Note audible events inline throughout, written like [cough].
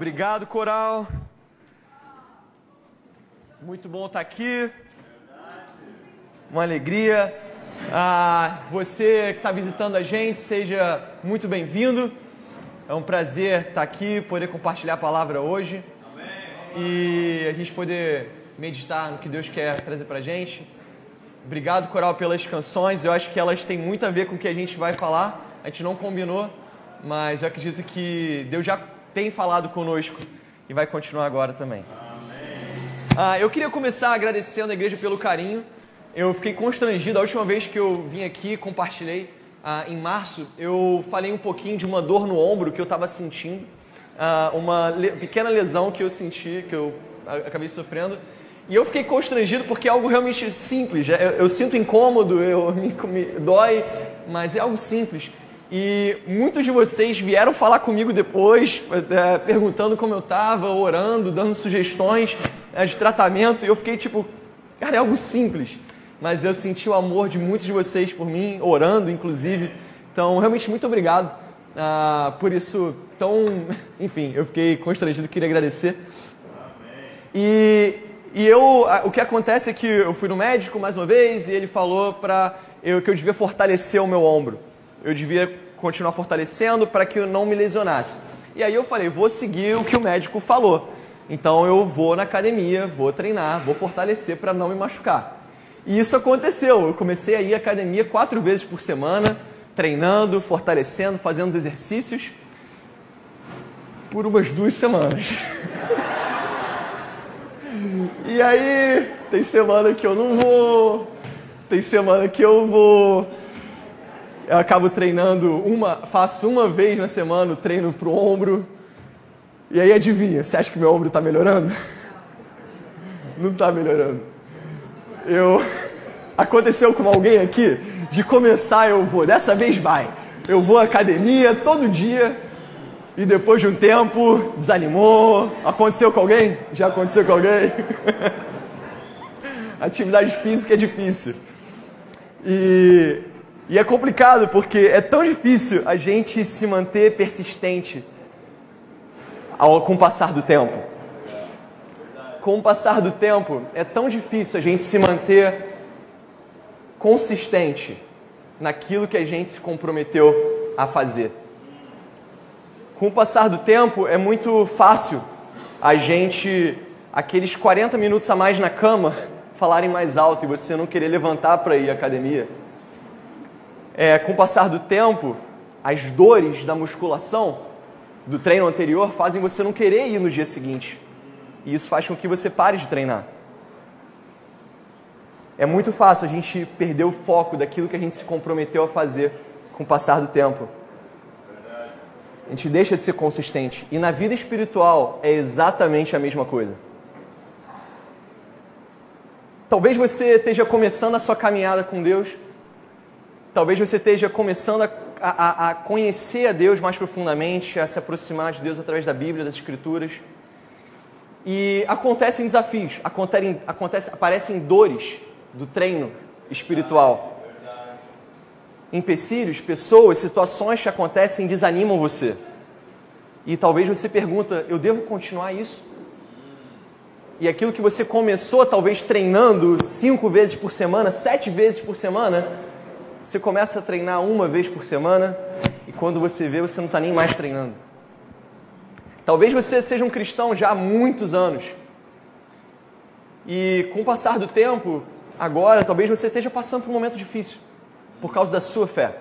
Obrigado, coral. Muito bom estar aqui. Uma alegria. Ah, você que está visitando a gente, seja muito bem-vindo. É um prazer estar aqui, poder compartilhar a palavra hoje. E a gente poder meditar no que Deus quer trazer para a gente. Obrigado, Coral, pelas canções. Eu acho que elas têm muito a ver com o que a gente vai falar. A gente não combinou, mas eu acredito que Deus já tem falado conosco e vai continuar agora também. Ah, eu queria começar agradecendo a igreja pelo carinho. Eu fiquei constrangido. A última vez que eu vim aqui, compartilhei ah, em março, eu falei um pouquinho de uma dor no ombro que eu estava sentindo, ah, uma le pequena lesão que eu senti, que eu acabei sofrendo. E eu fiquei constrangido porque é algo realmente simples. Eu, eu sinto incômodo, eu [laughs] me, me dói, mas é algo simples. E muitos de vocês vieram falar comigo depois, é, perguntando como eu estava, orando, dando sugestões é, de tratamento. E eu fiquei tipo, cara, é algo simples. Mas eu senti o amor de muitos de vocês por mim, orando inclusive. Então, realmente, muito obrigado ah, por isso. Tão, [laughs] enfim, eu fiquei constrangido, queria agradecer. E e eu, o que acontece é que eu fui no médico mais uma vez e ele falou para eu que eu devia fortalecer o meu ombro. Eu devia continuar fortalecendo para que eu não me lesionasse. E aí eu falei, vou seguir o que o médico falou. Então eu vou na academia, vou treinar, vou fortalecer para não me machucar. E isso aconteceu. Eu comecei a ir à academia quatro vezes por semana, treinando, fortalecendo, fazendo os exercícios por umas duas semanas. [laughs] E aí, tem semana que eu não vou, tem semana que eu vou. Eu acabo treinando uma, faço uma vez na semana o treino pro ombro. E aí adivinha, você acha que meu ombro está melhorando? [laughs] Não está melhorando. Eu [laughs] aconteceu com alguém aqui de começar eu vou, dessa vez vai. Eu vou à academia todo dia e depois de um tempo desanimou. Aconteceu com alguém? Já aconteceu com alguém? [laughs] Atividade física é difícil. E, e é complicado porque é tão difícil a gente se manter persistente ao, com o passar do tempo. Com o passar do tempo, é tão difícil a gente se manter consistente naquilo que a gente se comprometeu a fazer. Com o passar do tempo, é muito fácil a gente, aqueles 40 minutos a mais na cama, [laughs] falarem mais alto e você não querer levantar para ir à academia. É, com o passar do tempo, as dores da musculação, do treino anterior, fazem você não querer ir no dia seguinte. E isso faz com que você pare de treinar. É muito fácil a gente perder o foco daquilo que a gente se comprometeu a fazer com o passar do tempo. A gente deixa de ser consistente. E na vida espiritual é exatamente a mesma coisa. Talvez você esteja começando a sua caminhada com Deus. Talvez você esteja começando a, a, a, conhecer a Deus mais profundamente, a se aproximar de Deus através da Bíblia, das Escrituras. E acontecem desafios, acontecem, acontecem, aparecem dores do treino espiritual empecilhos, pessoas, situações que acontecem desanimam você. E talvez você pergunta, eu devo continuar isso? E aquilo que você começou talvez treinando cinco vezes por semana, sete vezes por semana, você começa a treinar uma vez por semana e quando você vê, você não está nem mais treinando. Talvez você seja um cristão já há muitos anos. E com o passar do tempo, agora, talvez você esteja passando por um momento difícil por causa da sua fé.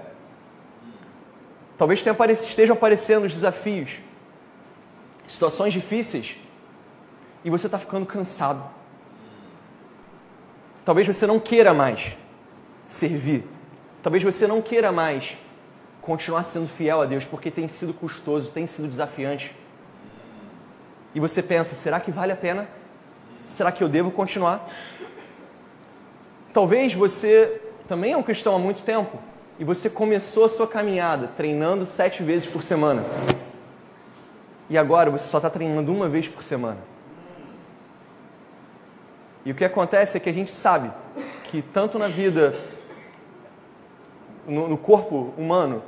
Talvez estejam aparecendo os desafios, situações difíceis, e você está ficando cansado. Talvez você não queira mais servir. Talvez você não queira mais continuar sendo fiel a Deus, porque tem sido custoso, tem sido desafiante. E você pensa: será que vale a pena? Será que eu devo continuar? Talvez você também é um cristão há muito tempo e você começou a sua caminhada treinando sete vezes por semana e agora você só está treinando uma vez por semana. E o que acontece é que a gente sabe que tanto na vida, no, no corpo humano,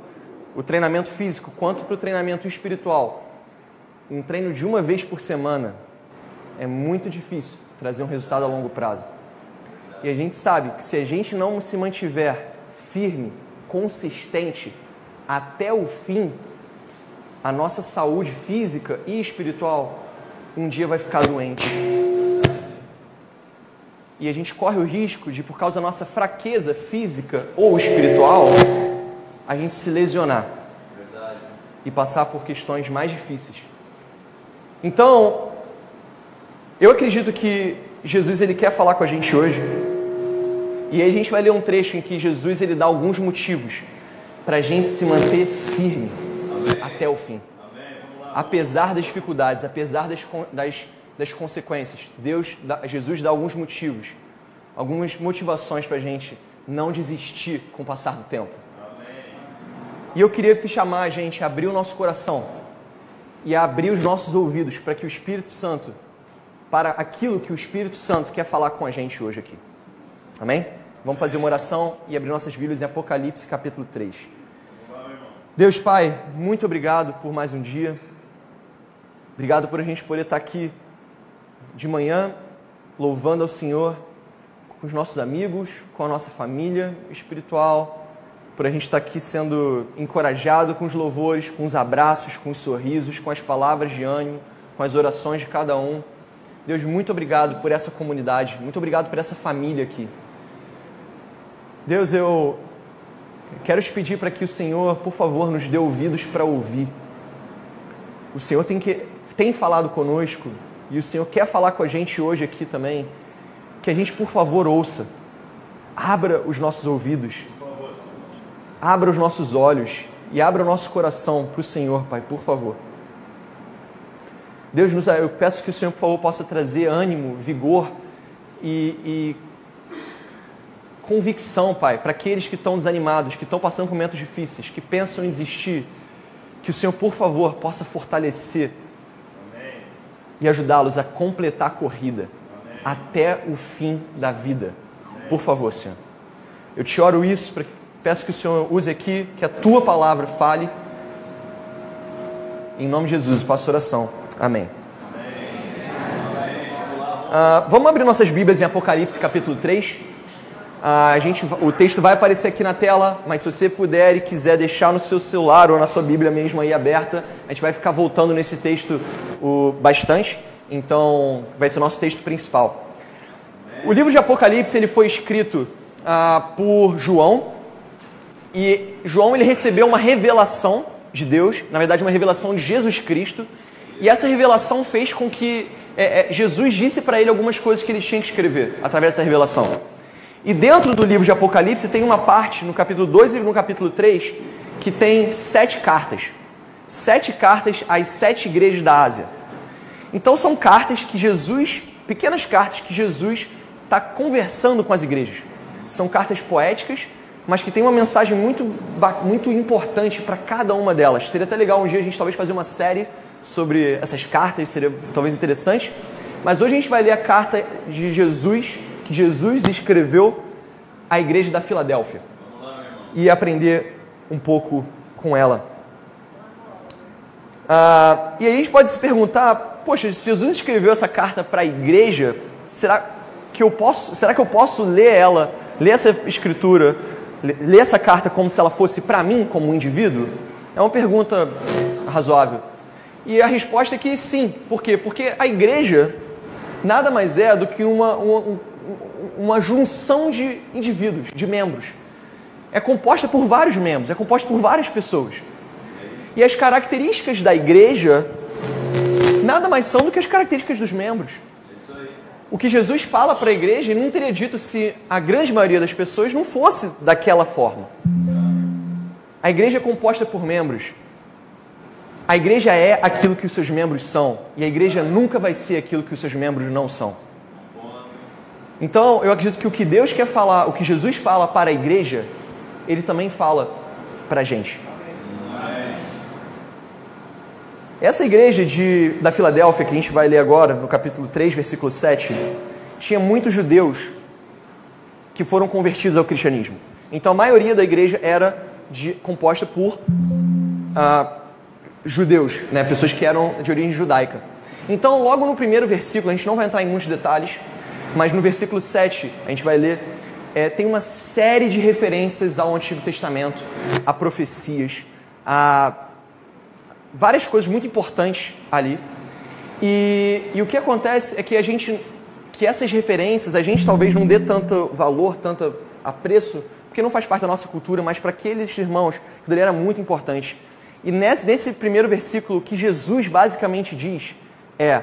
o treinamento físico, quanto para o treinamento espiritual, um treino de uma vez por semana é muito difícil trazer um resultado a longo prazo. E a gente sabe que se a gente não se mantiver firme, consistente até o fim, a nossa saúde física e espiritual um dia vai ficar doente. E a gente corre o risco de, por causa da nossa fraqueza física ou espiritual, a gente se lesionar e passar por questões mais difíceis. Então, eu acredito que Jesus ele quer falar com a gente hoje. E aí a gente vai ler um trecho em que Jesus ele dá alguns motivos para a gente se manter firme Amém. até o fim. Apesar das dificuldades, apesar das, das, das consequências, Deus, Jesus dá alguns motivos, algumas motivações para a gente não desistir com o passar do tempo. Amém. E eu queria te chamar a gente a abrir o nosso coração e a abrir os nossos ouvidos para que o Espírito Santo para aquilo que o Espírito Santo quer falar com a gente hoje aqui. Amém? Vamos fazer uma oração e abrir nossas Bíblias em Apocalipse capítulo 3. Deus Pai, muito obrigado por mais um dia. Obrigado por a gente poder estar aqui de manhã louvando ao Senhor com os nossos amigos, com a nossa família espiritual, por a gente estar aqui sendo encorajado com os louvores, com os abraços, com os sorrisos, com as palavras de ânimo, com as orações de cada um. Deus, muito obrigado por essa comunidade, muito obrigado por essa família aqui. Deus, eu quero te pedir para que o Senhor, por favor, nos dê ouvidos para ouvir. O Senhor tem, que, tem falado conosco e o Senhor quer falar com a gente hoje aqui também. Que a gente, por favor, ouça. Abra os nossos ouvidos. Abra os nossos olhos e abra o nosso coração para o Senhor, Pai, por favor. Deus, eu peço que o Senhor, por favor, possa trazer ânimo, vigor e, e convicção, Pai, para aqueles que estão desanimados, que estão passando por momentos difíceis, que pensam em desistir. Que o Senhor, por favor, possa fortalecer. E ajudá-los a completar a corrida Amém. até o fim da vida. Amém. Por favor, Senhor. Eu te oro isso, peço que o Senhor use aqui, que a tua palavra fale. Em nome de Jesus, faço oração. Amém. Uh, vamos abrir nossas Bíblias em Apocalipse capítulo 3. Ah, a gente, o texto vai aparecer aqui na tela, mas se você puder e quiser deixar no seu celular ou na sua Bíblia mesmo aí aberta, a gente vai ficar voltando nesse texto o, bastante. Então, vai ser nosso texto principal. O livro de Apocalipse ele foi escrito uh, por João e João ele recebeu uma revelação de Deus, na verdade uma revelação de Jesus Cristo e essa revelação fez com que é, é, Jesus disse para ele algumas coisas que ele tinha que escrever através dessa revelação. E dentro do livro de Apocalipse tem uma parte, no capítulo 2 e no capítulo 3, que tem sete cartas. Sete cartas às sete igrejas da Ásia. Então são cartas que Jesus, pequenas cartas que Jesus está conversando com as igrejas. São cartas poéticas, mas que tem uma mensagem muito, muito importante para cada uma delas. Seria até legal um dia a gente talvez fazer uma série sobre essas cartas, seria talvez interessante. Mas hoje a gente vai ler a carta de Jesus, Jesus escreveu à igreja da Filadélfia. E aprender um pouco com ela. Ah, e aí a gente pode se perguntar, poxa, se Jesus escreveu essa carta para a igreja, será que eu posso, será que eu posso ler ela, ler essa escritura, ler essa carta como se ela fosse para mim como um indivíduo? É uma pergunta razoável. E a resposta é que sim. Por quê? Porque a igreja nada mais é do que uma, uma, uma junção de indivíduos, de membros. É composta por vários membros, é composta por várias pessoas. E as características da igreja nada mais são do que as características dos membros. O que Jesus fala para a igreja, ele não teria dito se a grande maioria das pessoas não fosse daquela forma. A igreja é composta por membros a igreja é aquilo que os seus membros são, e a igreja nunca vai ser aquilo que os seus membros não são. Então, eu acredito que o que Deus quer falar, o que Jesus fala para a igreja, ele também fala para a gente. Essa igreja de, da Filadélfia, que a gente vai ler agora, no capítulo 3, versículo 7, tinha muitos judeus que foram convertidos ao cristianismo. Então, a maioria da igreja era de, composta por ah, judeus, né? pessoas que eram de origem judaica. Então, logo no primeiro versículo, a gente não vai entrar em muitos detalhes, mas no versículo 7, a gente vai ler, é, tem uma série de referências ao Antigo Testamento, a profecias, a várias coisas muito importantes ali. E, e o que acontece é que a gente, que essas referências, a gente talvez não dê tanto valor, tanto apreço, porque não faz parte da nossa cultura, mas para aqueles irmãos, aquilo era muito importante. E nesse, nesse primeiro versículo, o que Jesus basicamente diz é: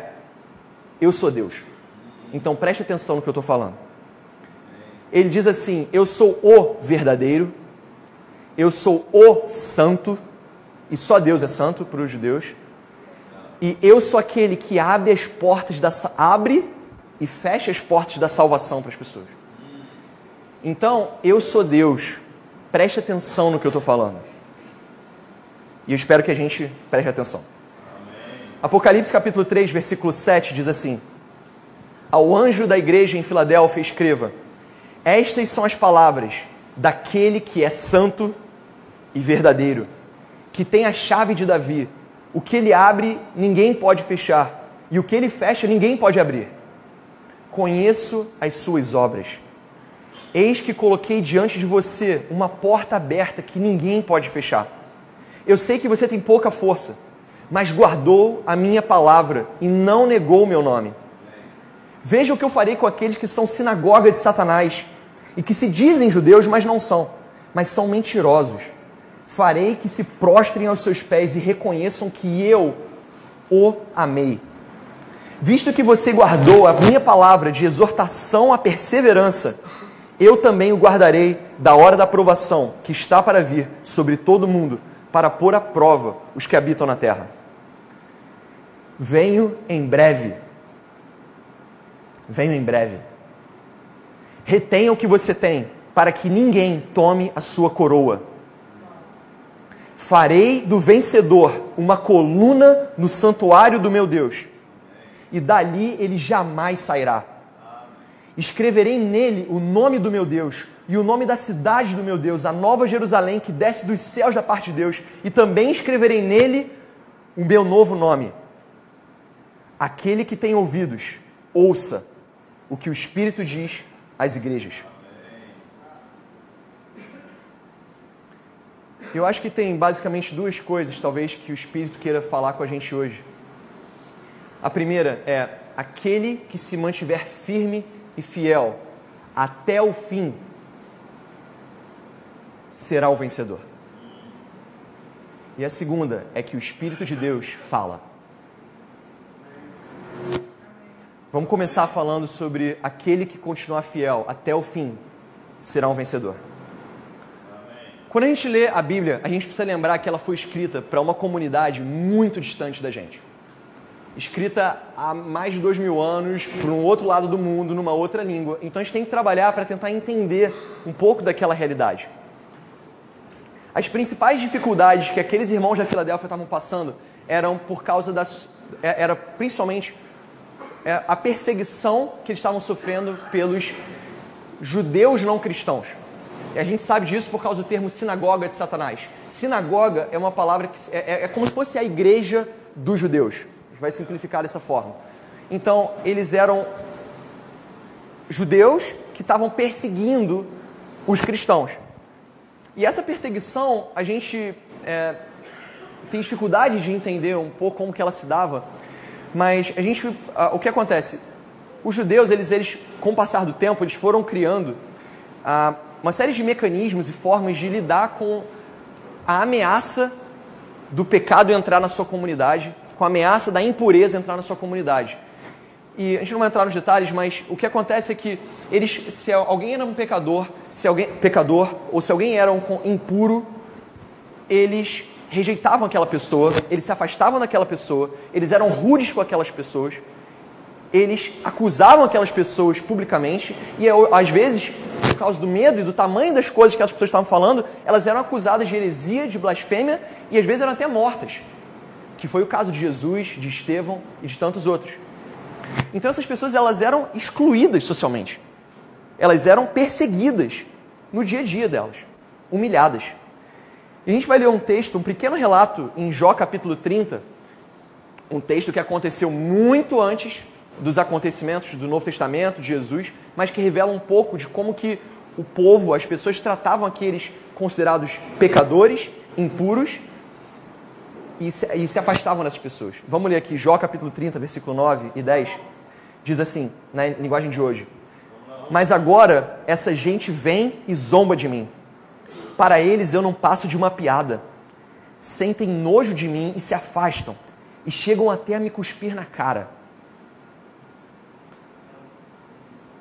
Eu sou Deus. Então preste atenção no que eu estou falando. Ele diz assim: Eu sou o verdadeiro, eu sou o santo, e só Deus é santo para os judeus. E eu sou aquele que abre as portas da abre e fecha as portas da salvação para as pessoas. Então, eu sou Deus. Preste atenção no que eu estou falando. E eu espero que a gente preste atenção. Amém. Apocalipse capítulo 3, versículo 7 diz assim: Ao anjo da igreja em Filadélfia escreva: Estas são as palavras daquele que é santo e verdadeiro, que tem a chave de Davi. O que ele abre, ninguém pode fechar, e o que ele fecha, ninguém pode abrir. Conheço as suas obras. Eis que coloquei diante de você uma porta aberta que ninguém pode fechar eu sei que você tem pouca força, mas guardou a minha palavra e não negou o meu nome. Veja o que eu farei com aqueles que são sinagoga de Satanás e que se dizem judeus, mas não são, mas são mentirosos. Farei que se prostrem aos seus pés e reconheçam que eu o amei. Visto que você guardou a minha palavra de exortação à perseverança, eu também o guardarei da hora da aprovação que está para vir sobre todo mundo para pôr à prova os que habitam na terra. Venho em breve. Venho em breve. Retenha o que você tem, para que ninguém tome a sua coroa. Farei do vencedor uma coluna no santuário do meu Deus, e dali ele jamais sairá. Escreverei nele o nome do meu Deus e o nome da cidade do meu Deus, a nova Jerusalém que desce dos céus da parte de Deus, e também escreverei nele o meu novo nome. Aquele que tem ouvidos, ouça o que o Espírito diz às igrejas. Eu acho que tem basicamente duas coisas, talvez, que o Espírito queira falar com a gente hoje. A primeira é aquele que se mantiver firme e fiel até o fim será o vencedor. E a segunda é que o Espírito de Deus fala. Vamos começar falando sobre aquele que continuar fiel até o fim será um vencedor. Quando a gente lê a Bíblia, a gente precisa lembrar que ela foi escrita para uma comunidade muito distante da gente. Escrita há mais de dois mil anos, para um outro lado do mundo, numa outra língua. Então a gente tem que trabalhar para tentar entender um pouco daquela realidade. As principais dificuldades que aqueles irmãos da Filadélfia estavam passando eram por causa das. É, era principalmente a perseguição que eles estavam sofrendo pelos judeus não cristãos. E a gente sabe disso por causa do termo sinagoga de Satanás. Sinagoga é uma palavra que é, é, é como se fosse a igreja dos judeus. Vai simplificar dessa forma. Então, eles eram judeus que estavam perseguindo os cristãos. E essa perseguição, a gente é, tem dificuldade de entender um pouco como que ela se dava, mas a gente, o que acontece? Os judeus, eles, eles, com o passar do tempo, eles foram criando uma série de mecanismos e formas de lidar com a ameaça do pecado entrar na sua comunidade, com a ameaça da impureza entrar na sua comunidade. E a gente não vai entrar nos detalhes, mas o que acontece é que eles, se alguém era um pecador, se alguém pecador ou se alguém era um impuro, eles rejeitavam aquela pessoa, eles se afastavam daquela pessoa, eles eram rudes com aquelas pessoas, eles acusavam aquelas pessoas publicamente e às vezes, por causa do medo e do tamanho das coisas que as pessoas estavam falando, elas eram acusadas de heresia, de blasfêmia e às vezes eram até mortas. Que foi o caso de Jesus, de Estevão e de tantos outros. Então essas pessoas elas eram excluídas socialmente. Elas eram perseguidas no dia a dia delas, humilhadas. E a gente vai ler um texto, um pequeno relato em Jó capítulo 30, um texto que aconteceu muito antes dos acontecimentos do Novo Testamento, de Jesus, mas que revela um pouco de como que o povo, as pessoas tratavam aqueles considerados pecadores, impuros, e se, e se afastavam dessas pessoas. Vamos ler aqui Jó capítulo 30, versículo 9 e 10. Diz assim, na linguagem de hoje: Mas agora essa gente vem e zomba de mim. Para eles eu não passo de uma piada. Sentem nojo de mim e se afastam, e chegam até a me cuspir na cara.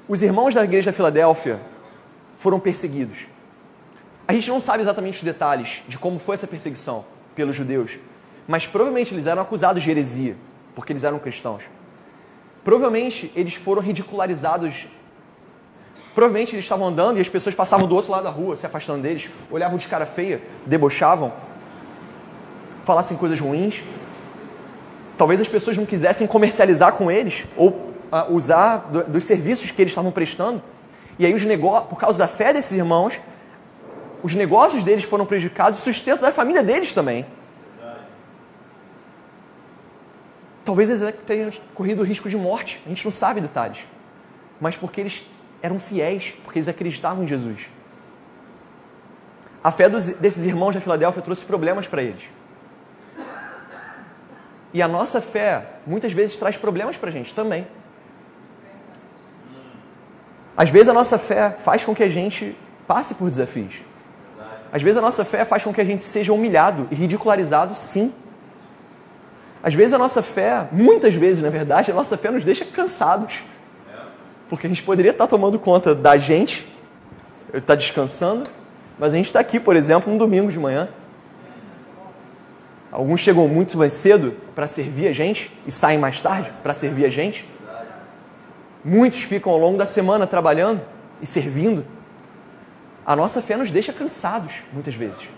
Os irmãos da igreja da Filadélfia foram perseguidos. A gente não sabe exatamente os detalhes de como foi essa perseguição pelos judeus, mas provavelmente eles eram acusados de heresia, porque eles eram cristãos. Provavelmente eles foram ridicularizados. Provavelmente eles estavam andando e as pessoas passavam do outro lado da rua, se afastando deles, olhavam de cara feia, debochavam, falassem coisas ruins. Talvez as pessoas não quisessem comercializar com eles ou uh, usar do, dos serviços que eles estavam prestando. E aí, os negócios, por causa da fé desses irmãos, os negócios deles foram prejudicados o sustento da família deles também. Talvez eles tenham corrido risco de morte, a gente não sabe detalhes. Mas porque eles eram fiéis, porque eles acreditavam em Jesus. A fé dos, desses irmãos da Filadélfia trouxe problemas para eles. E a nossa fé muitas vezes traz problemas para a gente também. Às vezes a nossa fé faz com que a gente passe por desafios. Às vezes a nossa fé faz com que a gente seja humilhado e ridicularizado, sim. Às vezes a nossa fé, muitas vezes na verdade, a nossa fé nos deixa cansados. Porque a gente poderia estar tomando conta da gente, estar descansando, mas a gente está aqui, por exemplo, um domingo de manhã. Alguns chegam muito mais cedo para servir a gente e saem mais tarde para servir a gente. Muitos ficam ao longo da semana trabalhando e servindo. A nossa fé nos deixa cansados, muitas vezes.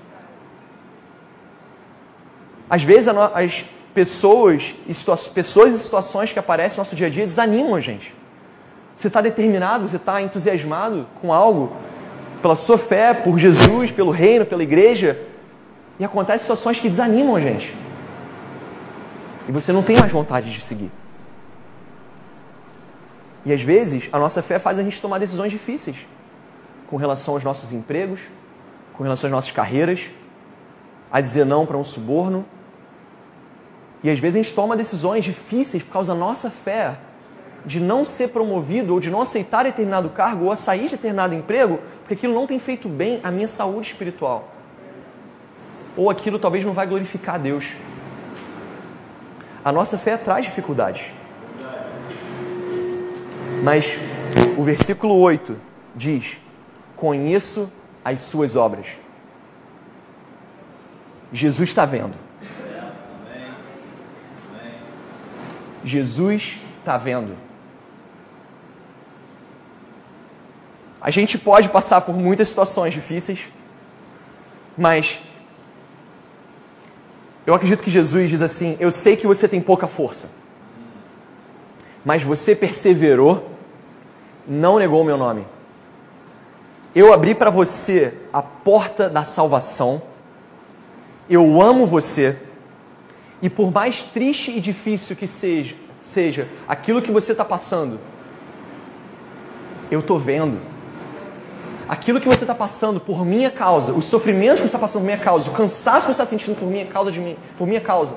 Às vezes, as pessoas pessoas e situações que aparecem no nosso dia a dia desanimam a gente. Você está determinado, você está entusiasmado com algo, pela sua fé, por Jesus, pelo reino, pela igreja, e acontecem situações que desanimam a gente. E você não tem mais vontade de seguir. E às vezes a nossa fé faz a gente tomar decisões difíceis com relação aos nossos empregos, com relação às nossas carreiras, a dizer não para um suborno, e às vezes a gente toma decisões difíceis por causa da nossa fé de não ser promovido ou de não aceitar determinado cargo ou a sair de determinado emprego, porque aquilo não tem feito bem à minha saúde espiritual. Ou aquilo talvez não vai glorificar a Deus. A nossa fé traz dificuldades. Mas o versículo 8 diz: Conheço as suas obras. Jesus está vendo. Jesus está vendo. A gente pode passar por muitas situações difíceis, mas eu acredito que Jesus diz assim: Eu sei que você tem pouca força, mas você perseverou, não negou o meu nome. Eu abri para você a porta da salvação, eu amo você e por mais triste e difícil que seja, seja aquilo que você está passando, eu estou vendo. Aquilo que você está passando por minha causa, os sofrimentos que você está passando por minha causa, o cansaço que você está sentindo por minha causa de mim, por minha causa,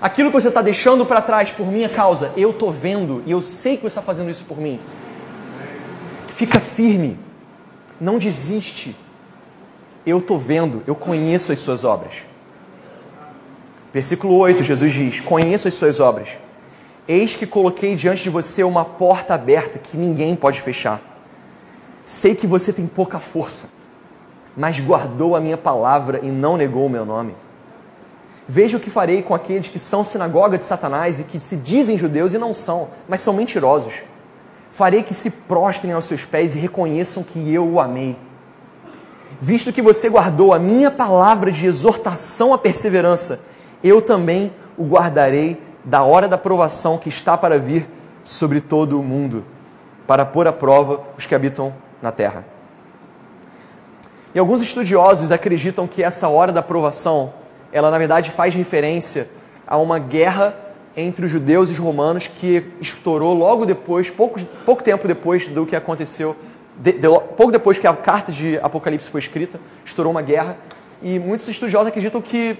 aquilo que você está deixando para trás por minha causa, eu estou vendo e eu sei que você está fazendo isso por mim. Fica firme, não desiste. Eu estou vendo, eu conheço as suas obras. Versículo 8, Jesus diz: Conheço as suas obras. Eis que coloquei diante de você uma porta aberta que ninguém pode fechar. Sei que você tem pouca força, mas guardou a minha palavra e não negou o meu nome. Veja o que farei com aqueles que são sinagoga de Satanás e que se dizem judeus e não são, mas são mentirosos. Farei que se prostrem aos seus pés e reconheçam que eu o amei. Visto que você guardou a minha palavra de exortação à perseverança, eu também o guardarei da hora da provação que está para vir sobre todo o mundo, para pôr à prova os que habitam na terra. E alguns estudiosos acreditam que essa hora da aprovação, ela na verdade faz referência a uma guerra entre os judeus e os romanos que estourou logo depois, pouco, pouco tempo depois do que aconteceu, de, de, pouco depois que a carta de Apocalipse foi escrita, estourou uma guerra. E muitos estudiosos acreditam que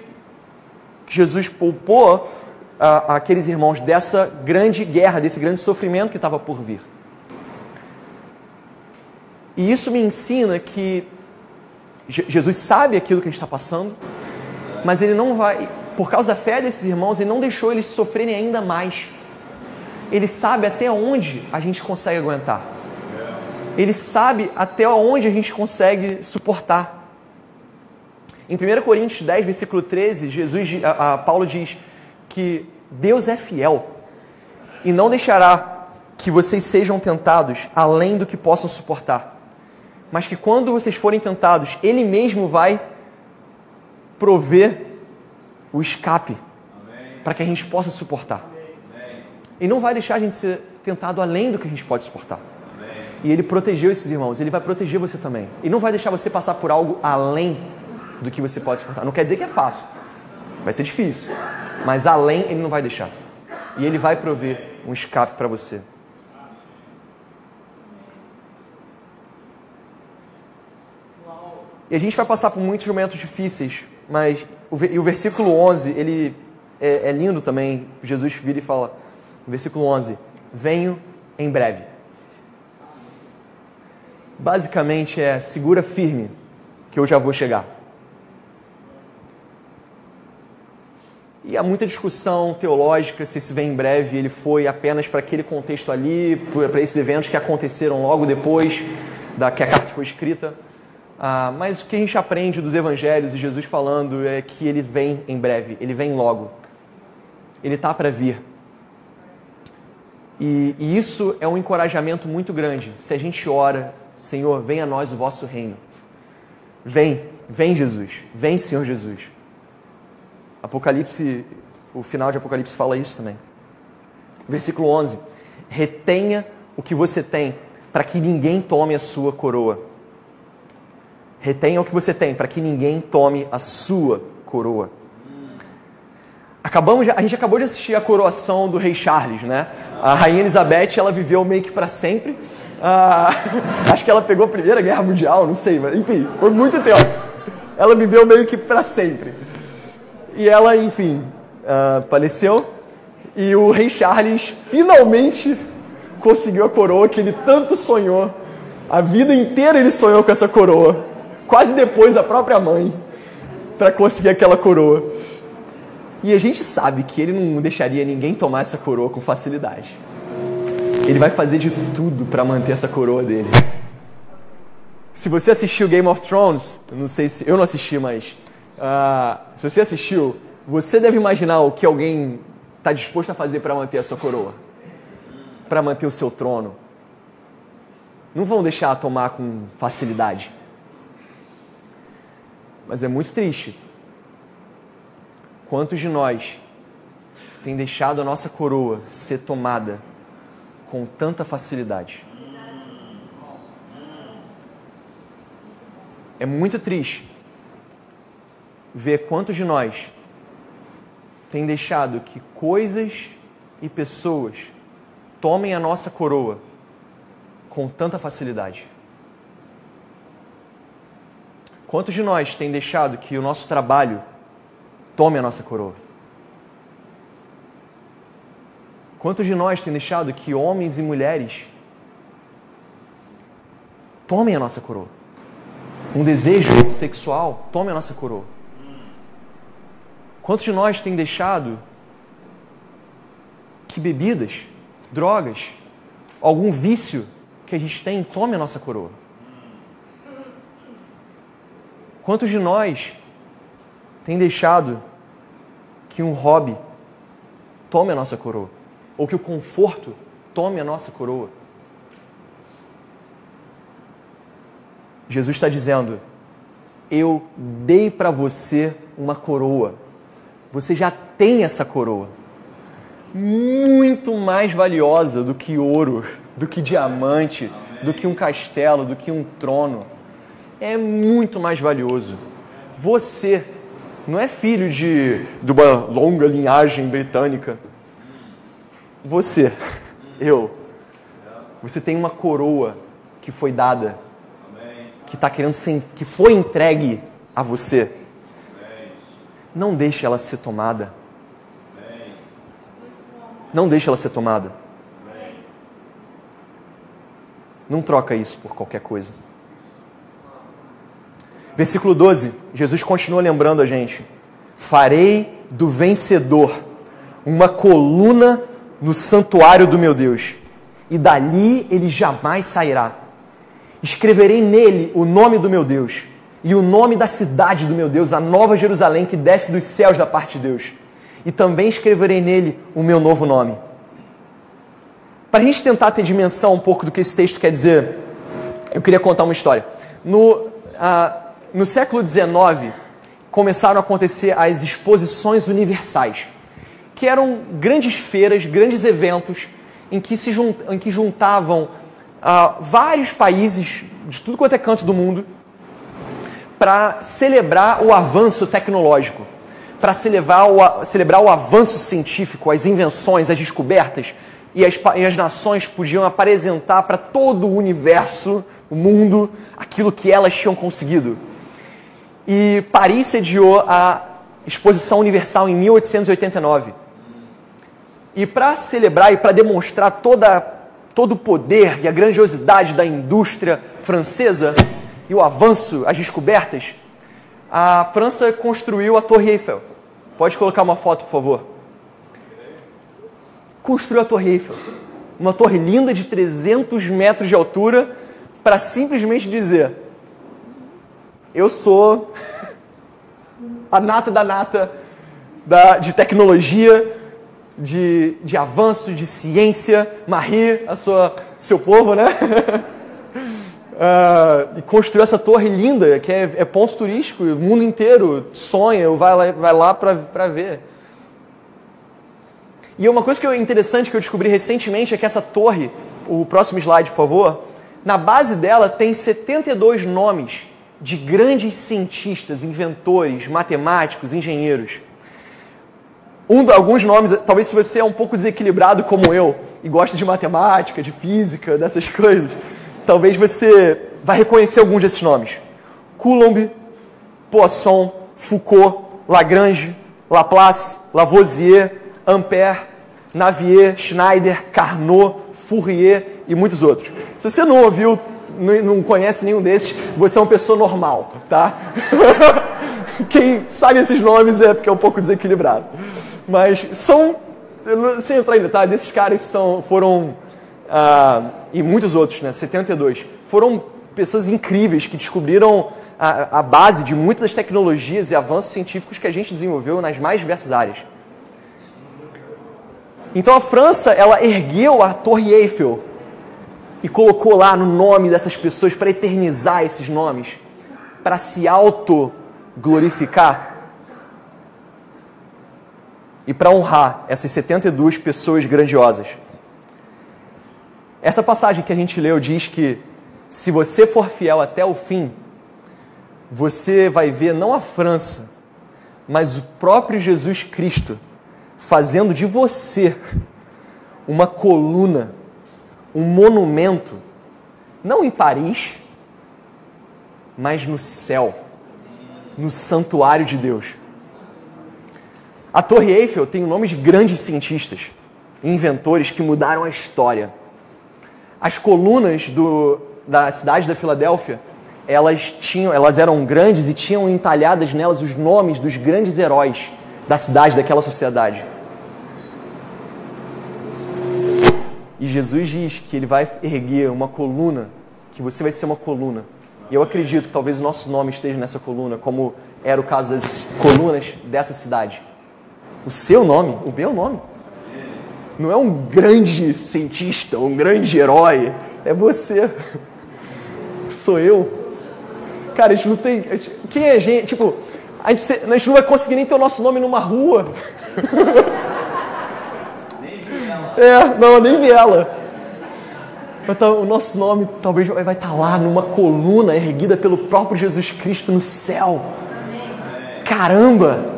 Jesus poupou a, aqueles irmãos dessa grande guerra, desse grande sofrimento que estava por vir. E isso me ensina que Jesus sabe aquilo que a gente está passando, mas ele não vai, por causa da fé desses irmãos, ele não deixou eles sofrerem ainda mais. Ele sabe até onde a gente consegue aguentar. Ele sabe até onde a gente consegue suportar. Em 1 Coríntios 10, versículo 13, Jesus, a, a Paulo diz que Deus é fiel e não deixará que vocês sejam tentados além do que possam suportar mas que quando vocês forem tentados, Ele mesmo vai prover o escape para que a gente possa suportar. E não vai deixar a gente ser tentado além do que a gente pode suportar. E Ele protegeu esses irmãos, Ele vai proteger você também. E não vai deixar você passar por algo além do que você pode suportar. Não quer dizer que é fácil, vai ser difícil, mas além Ele não vai deixar. E Ele vai prover um escape para você. E a gente vai passar por muitos momentos difíceis, mas o, e o versículo 11, ele é, é lindo também. Jesus vira e fala, versículo 11: Venho em breve. Basicamente é segura firme, que eu já vou chegar. E há muita discussão teológica se esse vem em breve ele foi apenas para aquele contexto ali, para esses eventos que aconteceram logo depois da que a carta foi escrita. Ah, mas o que a gente aprende dos evangelhos e Jesus falando é que ele vem em breve, ele vem logo. Ele está para vir. E, e, isso é um encorajamento muito grande. Se a gente ora, Senhor, venha a nós o vosso reino. Vem, vem Jesus, vem Senhor Jesus. Apocalipse, o final de Apocalipse fala isso também. Versículo 11: Retenha o que você tem, para que ninguém tome a sua coroa. Retenha o que você tem, para que ninguém tome a sua coroa. Acabamos, a gente acabou de assistir a coroação do rei Charles, né? A rainha Elizabeth, ela viveu meio que para sempre. Ah, [laughs] acho que ela pegou a Primeira Guerra Mundial, não sei, mas enfim, foi muito tempo. Ela viveu meio que para sempre. E ela, enfim, ah, faleceu. E o rei Charles finalmente conseguiu a coroa que ele tanto sonhou. A vida inteira ele sonhou com essa coroa quase depois da própria mãe, para conseguir aquela coroa. E a gente sabe que ele não deixaria ninguém tomar essa coroa com facilidade. Ele vai fazer de tudo para manter essa coroa dele. Se você assistiu Game of Thrones, não sei se eu não assisti, mas uh, se você assistiu, você deve imaginar o que alguém está disposto a fazer para manter a sua coroa, para manter o seu trono. Não vão deixar tomar com facilidade. Mas é muito triste. Quantos de nós tem deixado a nossa coroa ser tomada com tanta facilidade? É muito triste ver quantos de nós tem deixado que coisas e pessoas tomem a nossa coroa com tanta facilidade. Quantos de nós tem deixado que o nosso trabalho tome a nossa coroa? Quantos de nós tem deixado que homens e mulheres tomem a nossa coroa? Um desejo sexual tome a nossa coroa. Quantos de nós tem deixado que bebidas, drogas, algum vício que a gente tem tome a nossa coroa? Quantos de nós tem deixado que um hobby tome a nossa coroa? Ou que o conforto tome a nossa coroa? Jesus está dizendo: Eu dei para você uma coroa. Você já tem essa coroa. Muito mais valiosa do que ouro, do que diamante, do que um castelo, do que um trono é muito mais valioso. Você não é filho de, de uma longa linhagem britânica. Você, eu, você tem uma coroa que foi dada, que está querendo ser, que foi entregue a você. Não deixe ela ser tomada. Não deixe ela ser tomada. Não troca isso por qualquer coisa. Versículo 12, Jesus continua lembrando a gente: Farei do vencedor uma coluna no santuário do meu Deus, e dali ele jamais sairá. Escreverei nele o nome do meu Deus e o nome da cidade do meu Deus, a nova Jerusalém que desce dos céus da parte de Deus. E também escreverei nele o meu novo nome. Para a gente tentar ter dimensão um pouco do que esse texto quer dizer, eu queria contar uma história. No, ah, no século XIX, começaram a acontecer as exposições universais, que eram grandes feiras, grandes eventos, em que, se em que juntavam ah, vários países de tudo quanto é canto do mundo para celebrar o avanço tecnológico, para celebrar o, celebrar o avanço científico, as invenções, as descobertas, e as, e as nações podiam apresentar para todo o universo, o mundo, aquilo que elas tinham conseguido. E Paris sediou a Exposição Universal em 1889. E para celebrar e para demonstrar toda, todo o poder e a grandiosidade da indústria francesa e o avanço, as descobertas, a França construiu a Torre Eiffel. Pode colocar uma foto, por favor construiu a Torre Eiffel. Uma torre linda de 300 metros de altura para simplesmente dizer: Eu sou a nata da nata da, de tecnologia, de, de avanço, de ciência. Marie, a sua, seu povo, né? Uh, [laughs] e construiu essa torre linda, que é, é ponto turístico, o mundo inteiro sonha, vai lá, vai lá para ver. E uma coisa que é interessante que eu descobri recentemente é que essa torre, o próximo slide, por favor, na base dela tem 72 nomes de grandes cientistas, inventores, matemáticos, engenheiros. Um, alguns nomes, talvez se você é um pouco desequilibrado como eu e gosta de matemática, de física, dessas [laughs] coisas, talvez você vai reconhecer alguns desses nomes. Coulomb, Poisson, Foucault, Lagrange, Laplace, Lavoisier, Ampère, Navier, Schneider, Carnot, Fourier e muitos outros. Se você não ouviu, não conhece nenhum desses, você é uma pessoa normal, tá? [laughs] Quem sabe esses nomes é porque é um pouco desequilibrado. Mas são, sem entrar em detalhes, esses caras são, foram, ah, e muitos outros, né, 72, foram pessoas incríveis que descobriram a, a base de muitas das tecnologias e avanços científicos que a gente desenvolveu nas mais diversas áreas. Então a França, ela ergueu a Torre Eiffel e colocou lá no nome dessas pessoas para eternizar esses nomes, para se auto glorificar e para honrar essas 72 pessoas grandiosas. Essa passagem que a gente leu diz que se você for fiel até o fim, você vai ver não a França, mas o próprio Jesus Cristo fazendo de você uma coluna, um monumento, não em Paris, mas no céu, no santuário de Deus. A Torre Eiffel tem o nome de grandes cientistas e inventores que mudaram a história. As colunas do, da cidade da Filadélfia, elas tinham, elas eram grandes e tinham entalhadas nelas os nomes dos grandes heróis da cidade, daquela sociedade. E Jesus diz que ele vai erguer uma coluna, que você vai ser uma coluna. E eu acredito que talvez o nosso nome esteja nessa coluna, como era o caso das colunas dessa cidade. O seu nome, o meu nome, não é um grande cientista, um grande herói, é você. Sou eu. Cara, a gente não tem. Gente, quem é a gente? Tipo, a gente, a gente não vai conseguir nem ter o nosso nome numa rua. [laughs] É, não, nem vi ela. Então, o nosso nome talvez vai estar lá numa coluna erguida pelo próprio Jesus Cristo no céu. Caramba!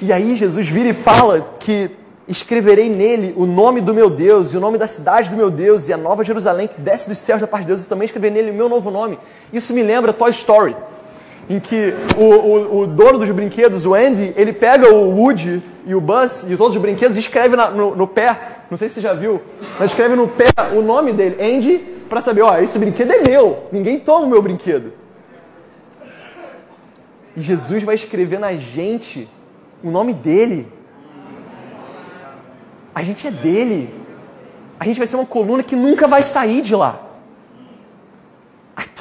E aí Jesus vira e fala que escreverei nele o nome do meu Deus e o nome da cidade do meu Deus e a nova Jerusalém que desce dos céus da parte de Deus e também escrever nele o meu novo nome. Isso me lembra Toy Story, em que o, o, o dono dos brinquedos, o Andy, ele pega o Woody e o Buzz e todos os brinquedos e escreve na, no, no, pé, não sei se você já viu, mas escreve no pé o nome dele, Andy, para saber, ó, esse brinquedo é meu, ninguém toma o meu brinquedo. E Jesus vai escrever na gente o nome dele. A gente é dele. A gente vai ser uma coluna que nunca vai sair de lá.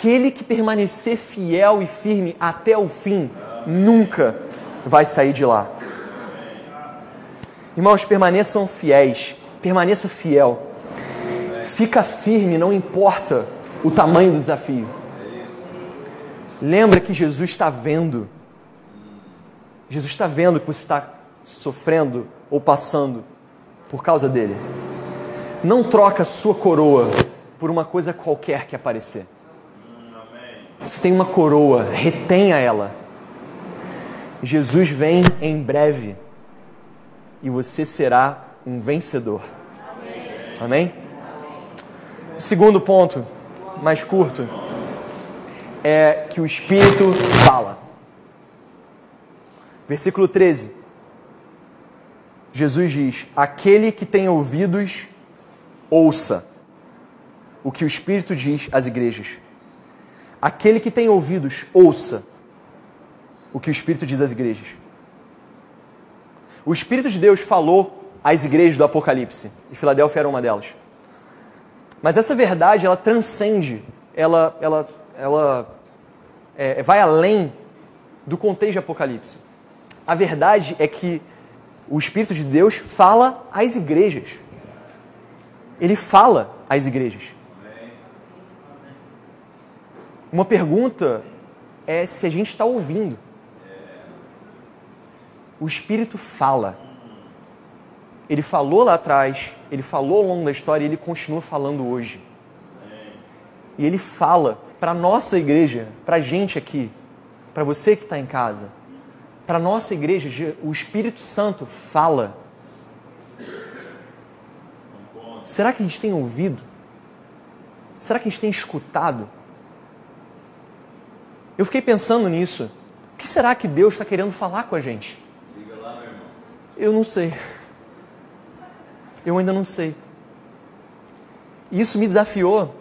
Aquele que permanecer fiel e firme até o fim, nunca vai sair de lá. Irmãos, permaneçam fiéis, permaneça fiel. Fica firme, não importa o tamanho do desafio. Lembra que Jesus está vendo. Jesus está vendo que você está sofrendo ou passando por causa dele. Não troca sua coroa por uma coisa qualquer que aparecer. Você tem uma coroa, retenha ela. Jesus vem em breve e você será um vencedor. Amém? Amém? O segundo ponto, mais curto, é que o Espírito fala. Versículo 13. Jesus diz: Aquele que tem ouvidos, ouça o que o Espírito diz às igrejas. Aquele que tem ouvidos, ouça o que o Espírito diz às igrejas. O Espírito de Deus falou às igrejas do Apocalipse, e Filadélfia era uma delas. Mas essa verdade, ela transcende, ela, ela, ela é, vai além do contexto de Apocalipse. A verdade é que o Espírito de Deus fala às igrejas. Ele fala às igrejas. Uma pergunta é se a gente está ouvindo. O Espírito fala. Ele falou lá atrás, ele falou ao longo da história e ele continua falando hoje. E ele fala para a nossa igreja, para a gente aqui, para você que está em casa para a nossa igreja, o Espírito Santo fala. Será que a gente tem ouvido? Será que a gente tem escutado? Eu fiquei pensando nisso. O que será que Deus está querendo falar com a gente? Eu não sei. Eu ainda não sei. E isso me desafiou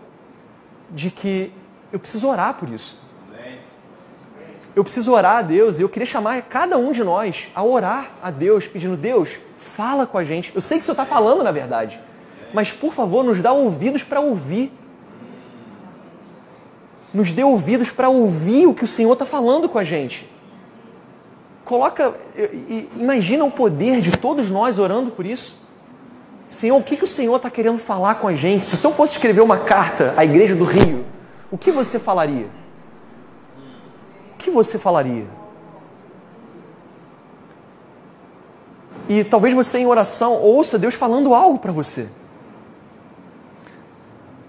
de que eu preciso orar por isso. Eu preciso orar a Deus e eu queria chamar cada um de nós a orar a Deus, pedindo: Deus, fala com a gente. Eu sei que o Senhor está falando, na verdade, mas por favor, nos dá ouvidos para ouvir. Nos dê ouvidos para ouvir o que o Senhor está falando com a gente. Coloca, imagina o poder de todos nós orando por isso. Senhor, o que, que o Senhor está querendo falar com a gente? Se o Senhor fosse escrever uma carta à igreja do Rio, o que você falaria? que você falaria? E talvez você em oração ouça Deus falando algo para você.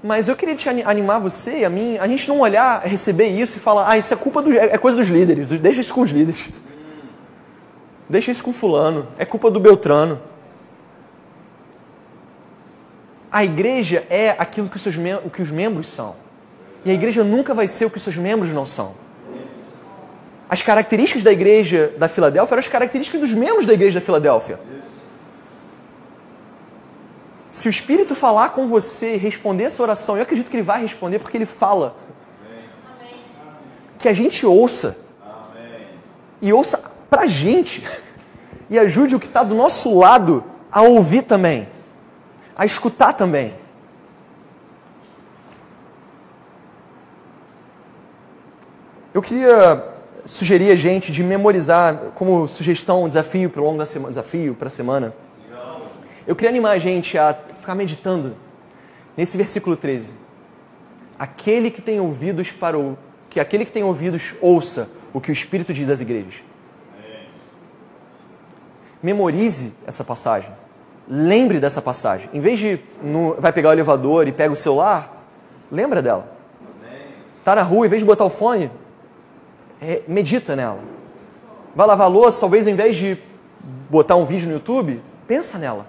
Mas eu queria te animar você e a mim, a gente não olhar, receber isso e falar, ah, isso é culpa do, é coisa dos líderes, deixa isso com os líderes. Deixa isso com fulano, é culpa do Beltrano. A igreja é aquilo que os, seus, o que os membros são. E a igreja nunca vai ser o que os seus membros não são as características da igreja da Filadélfia eram as características dos membros da igreja da Filadélfia. Se o Espírito falar com você, responder essa oração, eu acredito que ele vai responder porque ele fala. Que a gente ouça. E ouça pra gente. E ajude o que está do nosso lado a ouvir também. A escutar também. Eu queria sugerir a gente de memorizar como sugestão, um desafio para o longo da semana, desafio para a semana. Eu queria animar a gente a ficar meditando nesse versículo 13. Aquele que tem ouvidos para o que aquele que tem ouvidos ouça o que o Espírito diz às igrejas. Memorize essa passagem lembre dessa passagem. Em vez de no, vai pegar o elevador e pega o celular, lembra dela. Tá na rua, em vez de botar o fone, é, medita nela. Vai lavar louça, talvez ao invés de botar um vídeo no YouTube, pensa nela.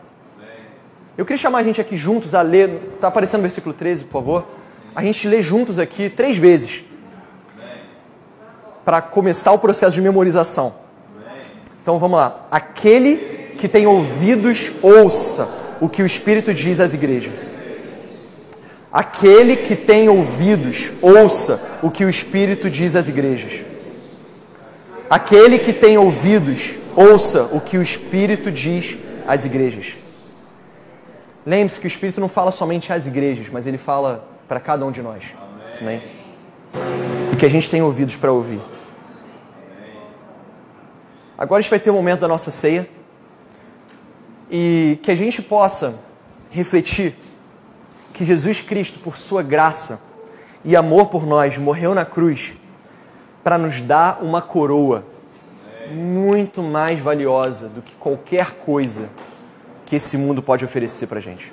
Eu queria chamar a gente aqui juntos a ler, está aparecendo o versículo 13, por favor. A gente lê juntos aqui três vezes. Para começar o processo de memorização. Então vamos lá. Aquele que tem ouvidos, ouça o que o Espírito diz às igrejas. Aquele que tem ouvidos, ouça o que o Espírito diz às igrejas. Aquele que tem ouvidos, ouça o que o Espírito diz às igrejas. Lembre-se que o Espírito não fala somente às igrejas, mas ele fala para cada um de nós. Amém? E que a gente tem ouvidos para ouvir. Agora a gente vai ter o um momento da nossa ceia e que a gente possa refletir que Jesus Cristo, por sua graça e amor por nós, morreu na cruz para nos dar uma coroa muito mais valiosa do que qualquer coisa que esse mundo pode oferecer para a gente.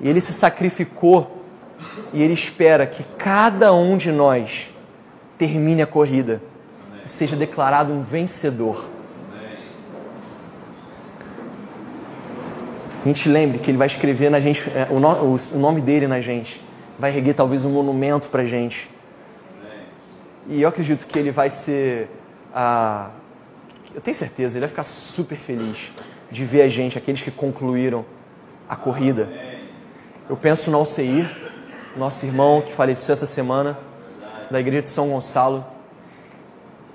E ele se sacrificou e ele espera que cada um de nós termine a corrida e seja declarado um vencedor. A gente lembre que ele vai escrever na gente, é, o, no, o nome dele na gente, vai erguer talvez um monumento para gente. E eu acredito que ele vai ser. Ah, eu tenho certeza, ele vai ficar super feliz de ver a gente, aqueles que concluíram a corrida. Eu penso no Alceir, nosso irmão que faleceu essa semana, da igreja de São Gonçalo.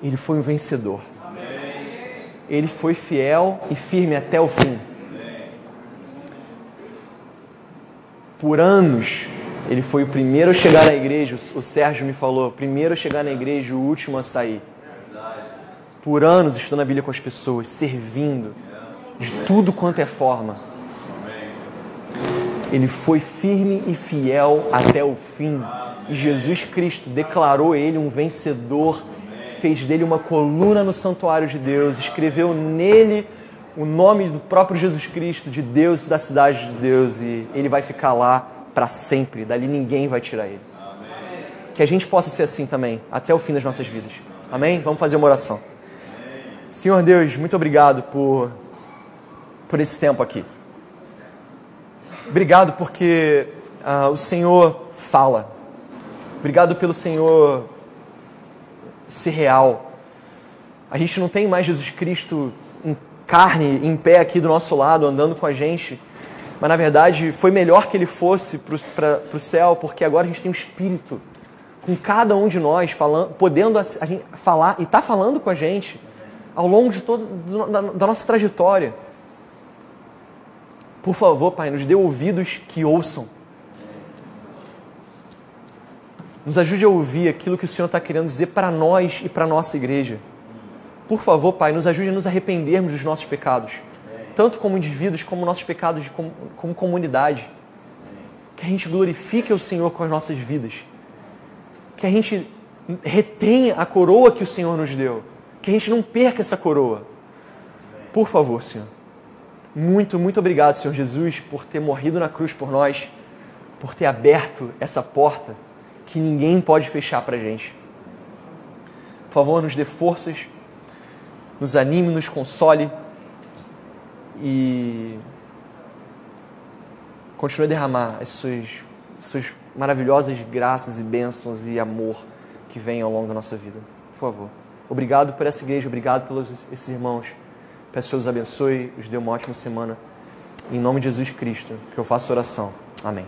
Ele foi um vencedor. Ele foi fiel e firme até o fim. Por anos, ele foi o primeiro a chegar na igreja. O Sérgio me falou: primeiro a chegar na igreja, o último a sair. Por anos estudando a Bíblia com as pessoas, servindo de tudo quanto é forma. Ele foi firme e fiel até o fim. E Jesus Cristo declarou ele um vencedor, fez dele uma coluna no santuário de Deus, escreveu nele o nome do próprio Jesus Cristo, de Deus e da cidade de Deus, e ele vai ficar lá para sempre. Dali ninguém vai tirar ele. Que a gente possa ser assim também, até o fim das nossas vidas. Amém? Vamos fazer uma oração. Senhor Deus, muito obrigado por por esse tempo aqui. Obrigado porque uh, o Senhor fala. Obrigado pelo Senhor ser real. A gente não tem mais Jesus Cristo em carne, em pé aqui do nosso lado, andando com a gente. Mas na verdade foi melhor que ele fosse para o céu, porque agora a gente tem um Espírito com cada um de nós, falando, podendo a, a gente falar e está falando com a gente ao longo de toda da, da nossa trajetória. Por favor, Pai, nos dê ouvidos que ouçam. Nos ajude a ouvir aquilo que o Senhor está querendo dizer para nós e para a nossa igreja. Por favor, Pai, nos ajude a nos arrependermos dos nossos pecados, tanto como indivíduos, como nossos pecados como, como comunidade. Que a gente glorifique o Senhor com as nossas vidas. Que a gente retenha a coroa que o Senhor nos deu. Que a gente não perca essa coroa. Por favor, Senhor. Muito, muito obrigado, Senhor Jesus, por ter morrido na cruz por nós, por ter aberto essa porta que ninguém pode fechar para a gente. Por favor, nos dê forças, nos anime, nos console e continue a derramar as suas, as suas maravilhosas graças e bênçãos e amor que vem ao longo da nossa vida. Por favor. Obrigado por essa igreja, obrigado pelos esses irmãos. Peço que Deus abençoe, os dê uma ótima semana. Em nome de Jesus Cristo, que eu faço oração. Amém.